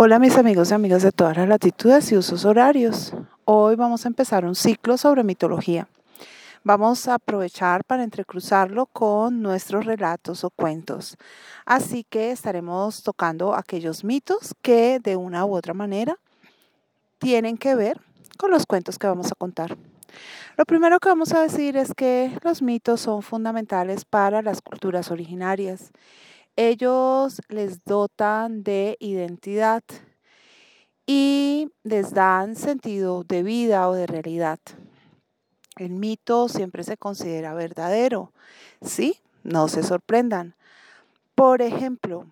Hola mis amigos y amigas de todas las latitudes y usos horarios. Hoy vamos a empezar un ciclo sobre mitología. Vamos a aprovechar para entrecruzarlo con nuestros relatos o cuentos. Así que estaremos tocando aquellos mitos que de una u otra manera tienen que ver con los cuentos que vamos a contar. Lo primero que vamos a decir es que los mitos son fundamentales para las culturas originarias ellos les dotan de identidad y les dan sentido de vida o de realidad. El mito siempre se considera verdadero, ¿sí? No se sorprendan. Por ejemplo,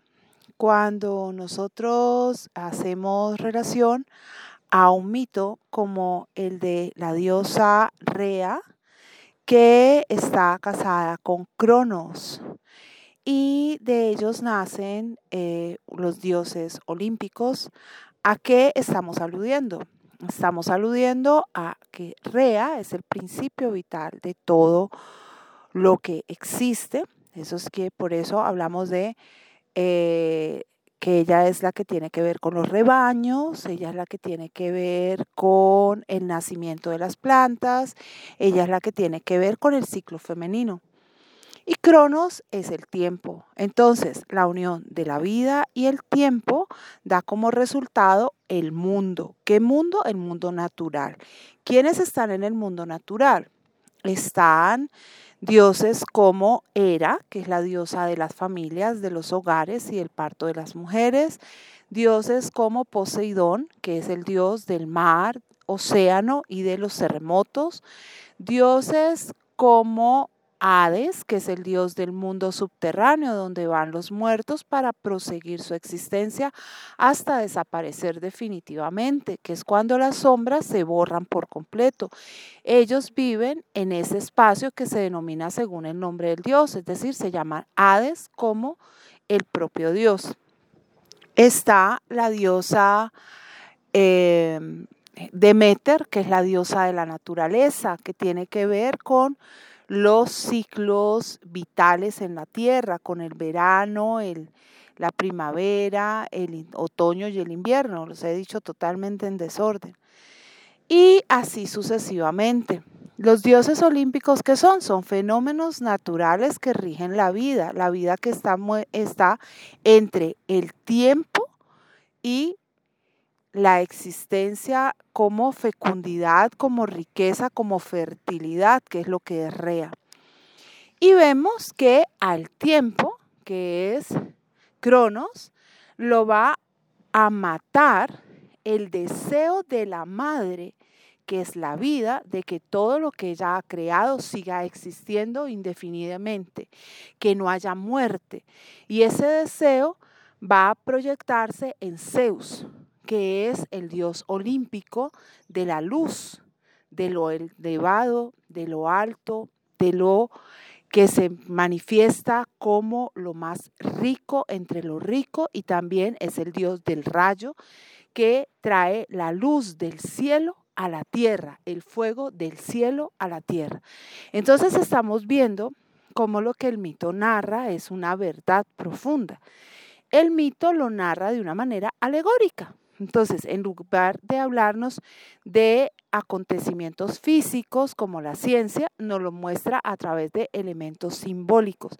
cuando nosotros hacemos relación a un mito como el de la diosa Rea, que está casada con Cronos y de ellos nacen eh, los dioses olímpicos. ¿A qué estamos aludiendo? Estamos aludiendo a que Rea es el principio vital de todo lo que existe. Eso es que por eso hablamos de eh, que ella es la que tiene que ver con los rebaños, ella es la que tiene que ver con el nacimiento de las plantas, ella es la que tiene que ver con el ciclo femenino. Y Cronos es el tiempo. Entonces, la unión de la vida y el tiempo da como resultado el mundo. ¿Qué mundo? El mundo natural. ¿Quiénes están en el mundo natural? Están dioses como Hera, que es la diosa de las familias, de los hogares y el parto de las mujeres. Dioses como Poseidón, que es el dios del mar, océano y de los terremotos. Dioses como Hades, que es el dios del mundo subterráneo donde van los muertos para proseguir su existencia hasta desaparecer definitivamente, que es cuando las sombras se borran por completo. Ellos viven en ese espacio que se denomina según el nombre del dios, es decir, se llama Hades como el propio dios. Está la diosa em, Demeter, que es la diosa de la naturaleza, que tiene que ver con los ciclos vitales en la tierra, con el verano, el, la primavera, el otoño y el invierno, los he dicho totalmente en desorden. Y así sucesivamente. Los dioses olímpicos que son? Son fenómenos naturales que rigen la vida, la vida que está, está entre el tiempo y la existencia como fecundidad, como riqueza, como fertilidad, que es lo que es Rea. Y vemos que al tiempo, que es Cronos, lo va a matar el deseo de la madre, que es la vida, de que todo lo que ella ha creado siga existiendo indefinidamente, que no haya muerte. Y ese deseo va a proyectarse en Zeus, que es el dios olímpico de la luz, de lo elevado, de lo alto, de lo que se manifiesta como lo más rico entre lo rico y también es el dios del rayo que trae la luz del cielo a la tierra, el fuego del cielo a la tierra. Entonces estamos viendo cómo lo que el mito narra es una verdad profunda. El mito lo narra de una manera alegórica, entonces, en lugar de hablarnos de acontecimientos físicos como la ciencia, nos lo muestra a través de elementos simbólicos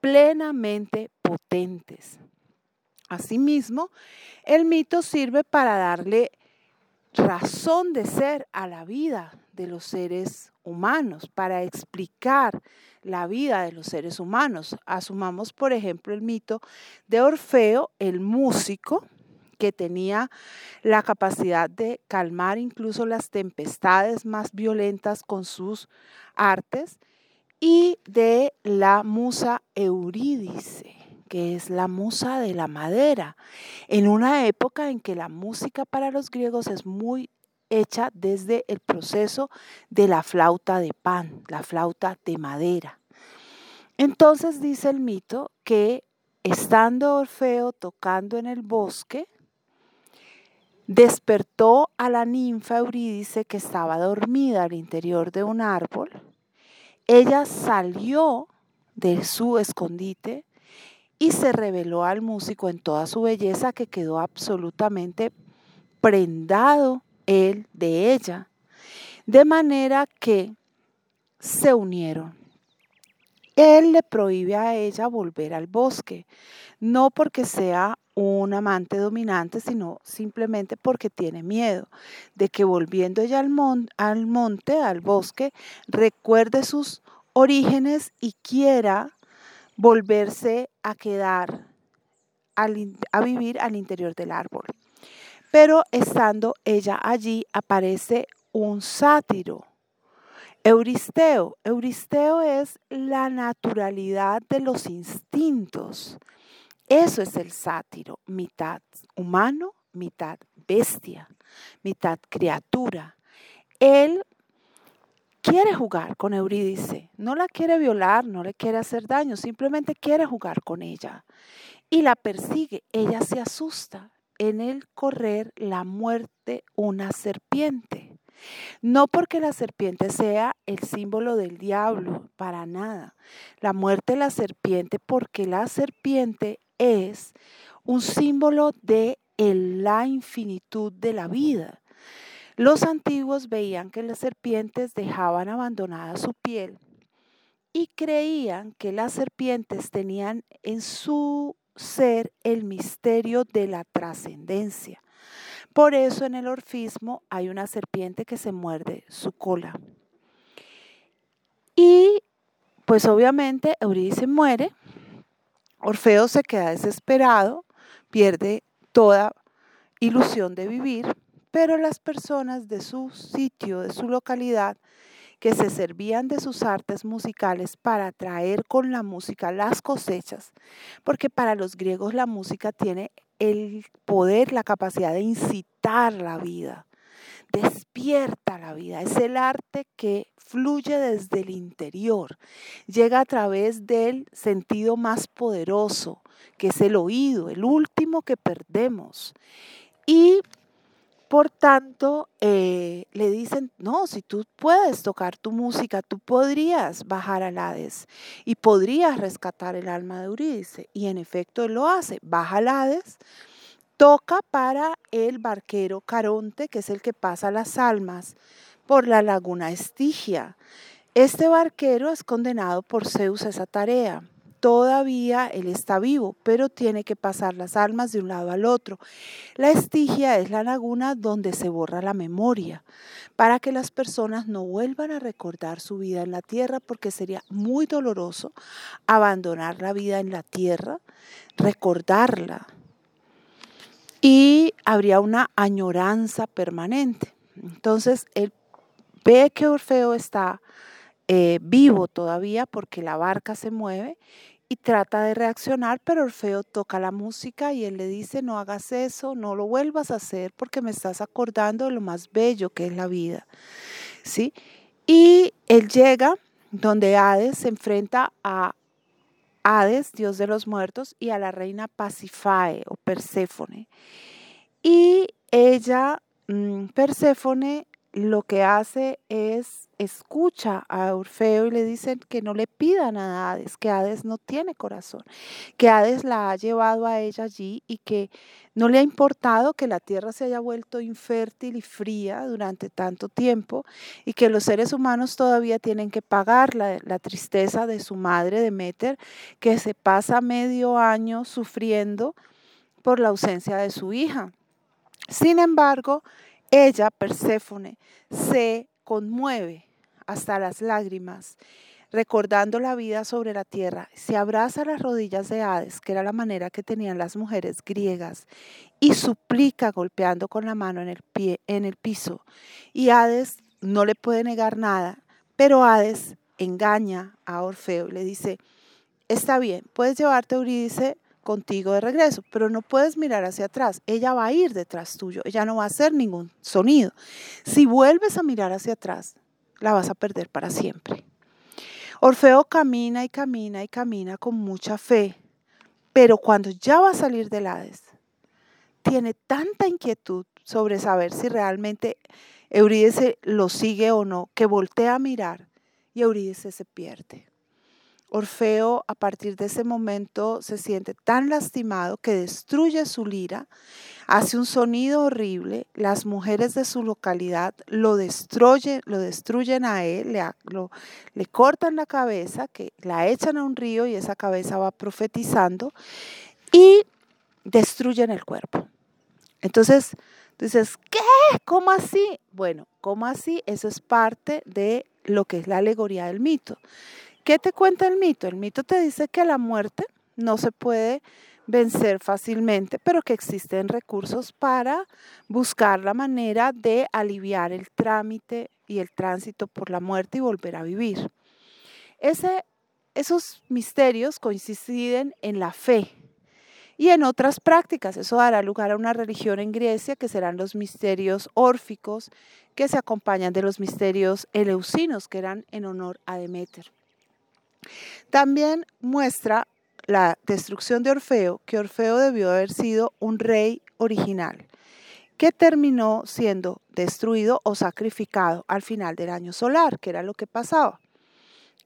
plenamente potentes. Asimismo, el mito sirve para darle razón de ser a la vida de los seres humanos, para explicar la vida de los seres humanos. Asumamos, por ejemplo, el mito de Orfeo, el músico, que tenía la capacidad de calmar incluso las tempestades más violentas con sus artes, y de la musa Eurídice, que es la musa de la madera, en una época en que la música para los griegos es muy hecha desde el proceso de la flauta de pan, la flauta de madera. Entonces dice el mito que estando Orfeo tocando en el bosque, despertó a la ninfa Eurídice que estaba dormida al interior de un árbol. Ella salió de su escondite y se reveló al músico en toda su belleza que quedó absolutamente prendado él de ella, de manera que se unieron. Él le prohíbe a ella volver al bosque, no porque sea un amante dominante, sino simplemente porque tiene miedo de que volviendo ella al, monte, al bosque, recuerde sus orígenes y quiera volverse a quedar a vivir al interior del árbol. Pero estando ella allí aparece un sátiro, Euristeo. Euristeo es la naturalidad de los instintos. Eso es el sátiro, mitad humano, mitad bestia, mitad criatura. Él quiere jugar con Eurídice, no la quiere violar, no le quiere hacer daño, simplemente quiere jugar con ella. Y la persigue, ella se asusta. En el correr la muerte una serpiente. No porque la serpiente sea el símbolo del diablo, para nada. La muerte de la serpiente porque la serpiente es un símbolo de la infinitud de la vida. Los antiguos veían que las serpientes dejaban abandonada su piel y creían que las serpientes tenían en su ser el misterio de la trascendencia. Por eso en el orfismo hay una serpiente que se muerde su cola. Y pues obviamente Eurídice muere, Orfeo se queda desesperado, pierde toda ilusión de vivir pero las personas de su sitio, de su localidad, que se servían de sus artes musicales para traer con la música las cosechas, porque para los griegos la música tiene el poder, la capacidad de incitar la vida, despierta la vida, es el arte que fluye desde el interior, llega a través del sentido más poderoso, que es el oído, el último que perdemos. Y por tanto, eh, le dicen, no, si tú puedes tocar tu música, tú podrías bajar al Hades y podrías rescatar el alma de Eurídice. Y en efecto él lo hace, baja al Hades, toca para el barquero Caronte, que es el que pasa las almas por la laguna Estigia. Este barquero es condenado por Zeus a esa tarea todavía él está vivo, pero tiene que pasar las almas de un lado al otro. La estigia es la laguna donde se borra la memoria, para que las personas no vuelvan a recordar su vida en la tierra, porque sería muy doloroso abandonar la vida en la tierra, recordarla. Y habría una añoranza permanente. Entonces, él ve que Orfeo está eh, vivo todavía porque la barca se mueve y trata de reaccionar, pero Orfeo toca la música y él le dice, no hagas eso, no lo vuelvas a hacer porque me estás acordando de lo más bello que es la vida. ¿Sí? Y él llega donde Hades se enfrenta a Hades, dios de los muertos, y a la reina Pasifae o Perséfone. Y ella, mm, Perséfone, lo que hace es escucha a Orfeo y le dicen que no le pidan a Hades, que Hades no tiene corazón, que Hades la ha llevado a ella allí y que no le ha importado que la tierra se haya vuelto infértil y fría durante tanto tiempo y que los seres humanos todavía tienen que pagar la, la tristeza de su madre Demeter, que se pasa medio año sufriendo por la ausencia de su hija. Sin embargo, ella, Perséfone, se conmueve hasta las lágrimas, recordando la vida sobre la tierra, se abraza a las rodillas de Hades, que era la manera que tenían las mujeres griegas, y suplica golpeando con la mano en el, pie, en el piso. Y Hades no le puede negar nada, pero Hades engaña a Orfeo y le dice, está bien, puedes llevarte a Eurídice contigo de regreso, pero no puedes mirar hacia atrás. Ella va a ir detrás tuyo, ella no va a hacer ningún sonido. Si vuelves a mirar hacia atrás, la vas a perder para siempre. Orfeo camina y camina y camina con mucha fe, pero cuando ya va a salir del Hades, tiene tanta inquietud sobre saber si realmente Eurídice lo sigue o no, que voltea a mirar y Eurídice se pierde. Orfeo a partir de ese momento se siente tan lastimado que destruye su lira, hace un sonido horrible, las mujeres de su localidad lo destruyen, lo destruyen a él, le, cortan la cabeza, que la echan a un río y esa cabeza va profetizando y destruyen el cuerpo. Entonces, dices, ¿qué? ¿Cómo así? Bueno, ¿cómo así? Eso es parte de lo que es la alegoría del mito. ¿Qué te cuenta el mito? El mito te dice que la muerte no se puede vencer fácilmente, pero que existen recursos para buscar la manera de aliviar el trámite y el tránsito por la muerte y volver a vivir. Ese, esos misterios coinciden en la fe y en otras prácticas. Eso dará lugar a una religión en Grecia que serán los misterios órficos que se acompañan de los misterios eleusinos que eran en honor a Demeter. También muestra la destrucción de Orfeo, que Orfeo debió haber sido un rey original, que terminó siendo destruido o sacrificado al final del año solar, que era lo que pasaba.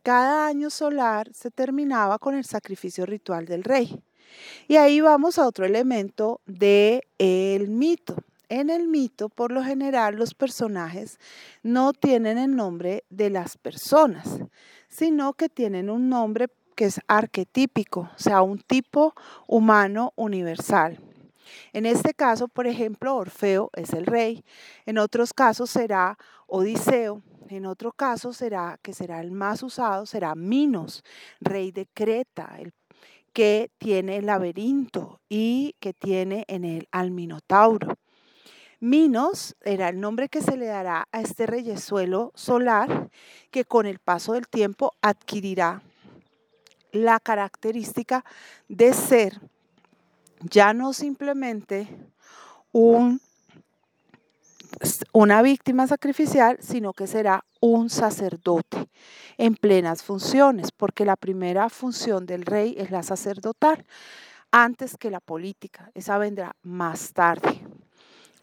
Cada año solar se terminaba con el sacrificio ritual del rey. Y ahí vamos a otro elemento del el mito. En el mito, por lo general, los personajes no tienen el nombre de las personas, sino que tienen un nombre que es arquetípico, o sea, un tipo humano universal. En este caso, por ejemplo, Orfeo es el rey, en otros casos será Odiseo, en otro caso será que será el más usado, será Minos, rey de Creta, el que tiene el laberinto y que tiene en él al Minotauro. Minos era el nombre que se le dará a este reyesuelo solar que con el paso del tiempo adquirirá la característica de ser ya no simplemente un, una víctima sacrificial, sino que será un sacerdote en plenas funciones, porque la primera función del rey es la sacerdotal, antes que la política. Esa vendrá más tarde.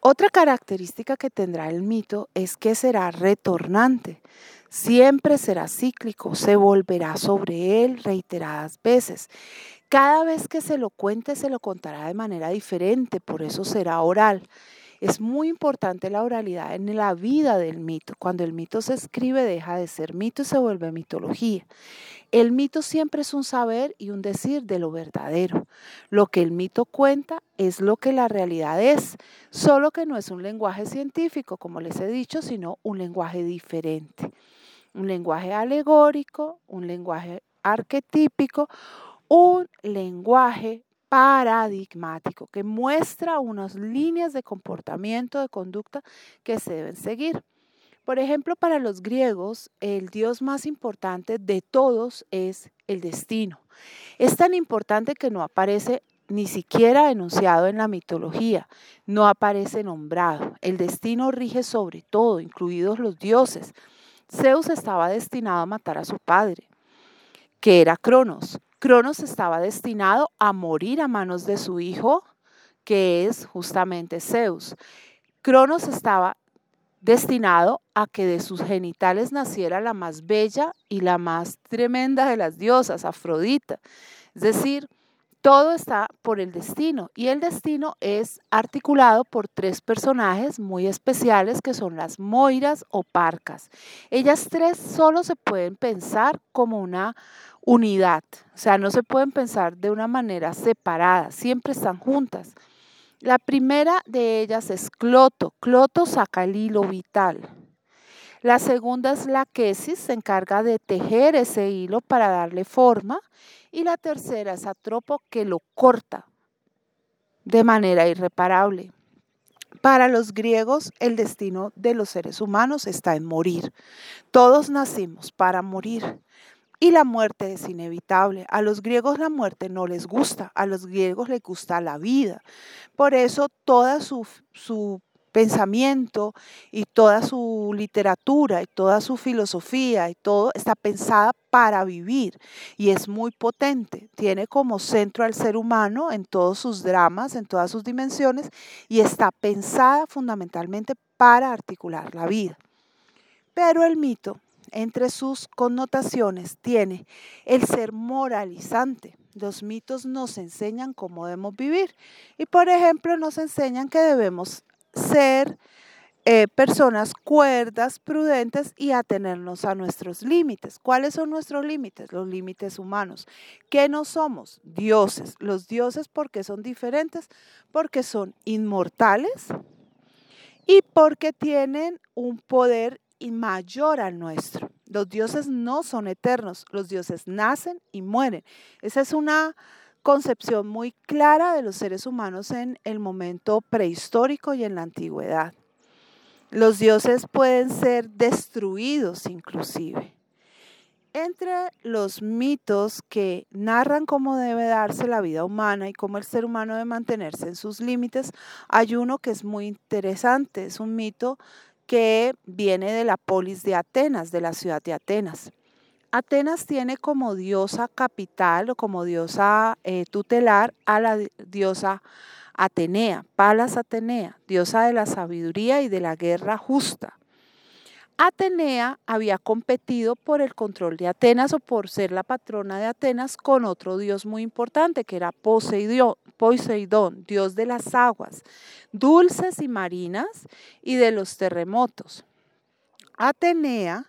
Otra característica que tendrá el mito es que será retornante, siempre será cíclico, se volverá sobre él reiteradas veces. Cada vez que se lo cuente, se lo contará de manera diferente, por eso será oral. Es muy importante la oralidad en la vida del mito. Cuando el mito se escribe deja de ser mito y se vuelve mitología. El mito siempre es un saber y un decir de lo verdadero. Lo que el mito cuenta es lo que la realidad es, solo que no es un lenguaje científico, como les he dicho, sino un lenguaje diferente. Un lenguaje alegórico, un lenguaje arquetípico, un lenguaje paradigmático que muestra unas líneas de comportamiento, de conducta que se deben seguir. Por ejemplo, para los griegos, el dios más importante de todos es el destino. Es tan importante que no aparece ni siquiera enunciado en la mitología, no aparece nombrado. El destino rige sobre todo, incluidos los dioses. Zeus estaba destinado a matar a su padre, que era Cronos. Cronos estaba destinado a morir a manos de su hijo, que es justamente Zeus. Cronos estaba destinado a que de sus genitales naciera la más bella y la más tremenda de las diosas, Afrodita. Es decir, todo está por el destino y el destino es articulado por tres personajes muy especiales que son las Moiras o Parcas. Ellas tres solo se pueden pensar como una unidad, o sea, no se pueden pensar de una manera separada, siempre están juntas. La primera de ellas es Cloto. Cloto saca el hilo vital. La segunda es la quesis, se encarga de tejer ese hilo para darle forma. Y la tercera es Atropo, que lo corta de manera irreparable. Para los griegos, el destino de los seres humanos está en morir. Todos nacimos para morir. Y la muerte es inevitable. A los griegos la muerte no les gusta, a los griegos les gusta la vida. Por eso toda su, su pensamiento y toda su literatura y toda su filosofía y todo está pensada para vivir y es muy potente. Tiene como centro al ser humano en todos sus dramas, en todas sus dimensiones y está pensada fundamentalmente para articular la vida. Pero el mito entre sus connotaciones tiene el ser moralizante. Los mitos nos enseñan cómo debemos vivir y, por ejemplo, nos enseñan que debemos ser eh, personas cuerdas, prudentes y atenernos a nuestros límites. ¿Cuáles son nuestros límites? Los límites humanos. ¿Qué no somos? Dioses. Los dioses, porque son diferentes? Porque son inmortales y porque tienen un poder mayor al nuestro. Los dioses no son eternos, los dioses nacen y mueren. Esa es una concepción muy clara de los seres humanos en el momento prehistórico y en la antigüedad. Los dioses pueden ser destruidos inclusive. Entre los mitos que narran cómo debe darse la vida humana y cómo el ser humano debe mantenerse en sus límites, hay uno que es muy interesante. Es un mito que viene de la polis de Atenas, de la ciudad de Atenas. Atenas tiene como diosa capital o como diosa eh, tutelar a la diosa Atenea, Palas Atenea, diosa de la sabiduría y de la guerra justa. Atenea había competido por el control de Atenas o por ser la patrona de Atenas con otro dios muy importante que era Poseidón, dios de las aguas, dulces y marinas y de los terremotos. Atenea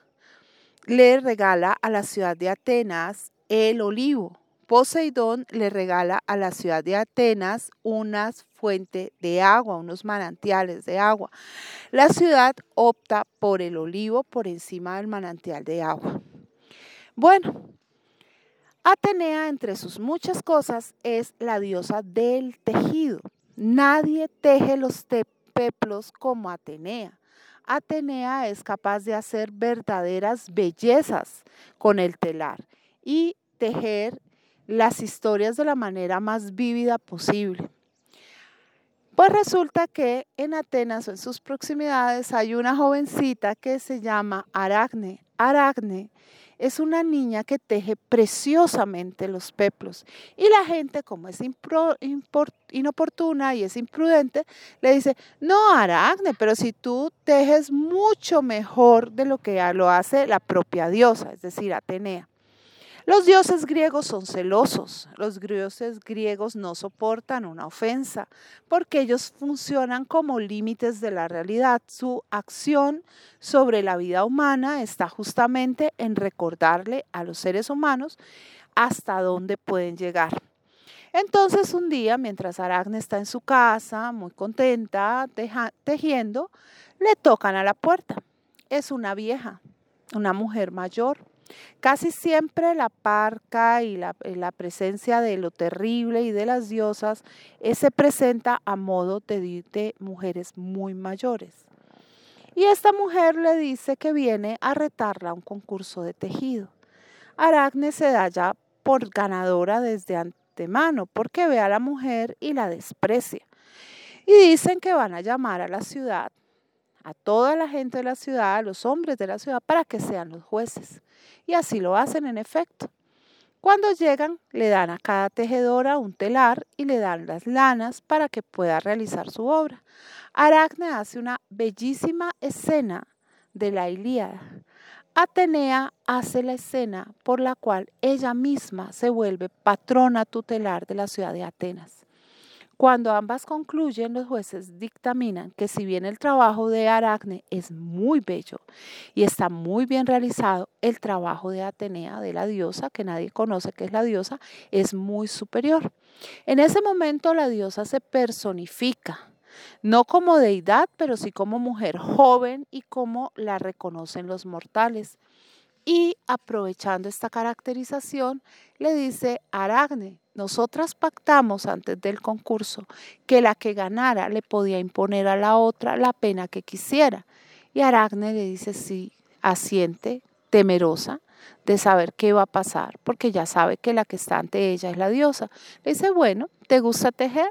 le regala a la ciudad de Atenas el olivo, Poseidón le regala a la ciudad de Atenas unas fuentes de agua, unos manantiales de agua. La ciudad opta por el olivo por encima del manantial de agua. Bueno, Atenea, entre sus muchas cosas, es la diosa del tejido. Nadie teje los peplos como Atenea. Atenea es capaz de hacer verdaderas bellezas con el telar y tejer las historias de la manera más vívida posible. Pues resulta que en Atenas o en sus proximidades hay una jovencita que se llama Aracne. Aracne es una niña que teje preciosamente los peplos. Y la gente, como es inoportuna y es imprudente, le dice, no, Aracne, pero si tú tejes mucho mejor de lo que lo hace la propia diosa, es decir, Atenea. Los dioses griegos son celosos. Los dioses griegos no soportan una ofensa porque ellos funcionan como límites de la realidad. Su acción sobre la vida humana está justamente en recordarle a los seres humanos hasta dónde pueden llegar. Entonces un día, mientras Aracne está en su casa, muy contenta, tejiendo, le tocan a la puerta. Es una vieja, una mujer mayor Casi siempre la parca y la, presencia de lo terrible y de las diosas eh, se presenta a modo de, de mujeres muy mayores. Y esta mujer le dice que viene a retarla a un concurso de tejido. Aracne se da ya por ganadora desde antemano porque ve a la mujer y la desprecia. Y dicen que van a llamar a la ciudad, a toda la gente de la ciudad, a los hombres de la ciudad, para que sean los jueces. Y así lo hacen en efecto. Cuando llegan, le dan a cada tejedora un telar y le dan las lanas para que pueda realizar su obra. Aracne hace una bellísima escena de la Ilíada. Atenea hace la escena por la cual ella misma se vuelve patrona tutelar de la ciudad de Atenas. Cuando ambas concluyen, los jueces dictaminan que si bien el trabajo de Aracne es muy bello y está muy bien realizado, el trabajo de Atenea, de la diosa, que nadie conoce que es la diosa, es muy superior. En ese momento la diosa se personifica, no como deidad, pero sí como mujer joven y como la reconocen los mortales. Y aprovechando esta caracterización, le dice Aracne, nosotras pactamos antes del concurso que la que ganara le podía imponer a la otra la pena que quisiera. Y Aracne le dice sí, asiente, temerosa de saber qué va a pasar, porque ya sabe que la que está ante ella es la diosa. Le dice, bueno, ¿te gusta tejer?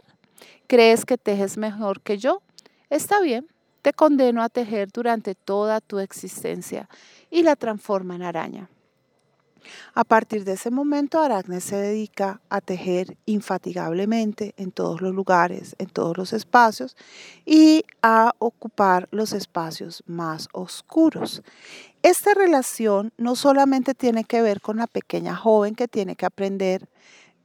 ¿Crees que tejes mejor que yo? Está bien, te condeno a tejer durante toda tu existencia y la transforma en araña. A partir de ese momento, Aracne se dedica a tejer infatigablemente en todos los lugares, en todos los espacios y a ocupar los espacios más oscuros. Esta relación no solamente tiene que ver con la pequeña joven que tiene que aprender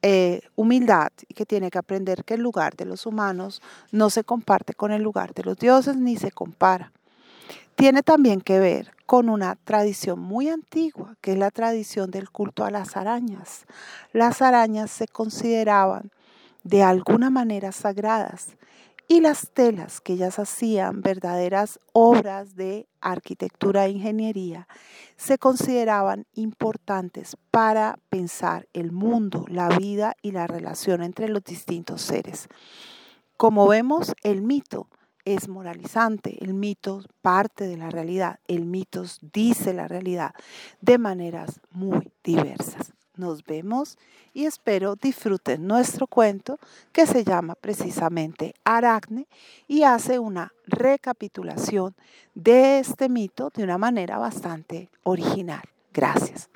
eh, humildad y que tiene que aprender que el lugar de los humanos no se comparte con el lugar de los dioses ni se compara. Tiene también que ver con una tradición muy antigua, que es la tradición del culto a las arañas. Las arañas se consideraban de alguna manera sagradas y las telas que ellas hacían, verdaderas obras de arquitectura e ingeniería, se consideraban importantes para pensar el mundo, la vida y la relación entre los distintos seres. Como vemos, el mito es moralizante, el mito parte de la realidad, el mito dice la realidad de maneras muy diversas. Nos vemos y espero disfruten nuestro cuento que se llama precisamente Aracne y hace una recapitulación de este mito de una manera bastante original. Gracias.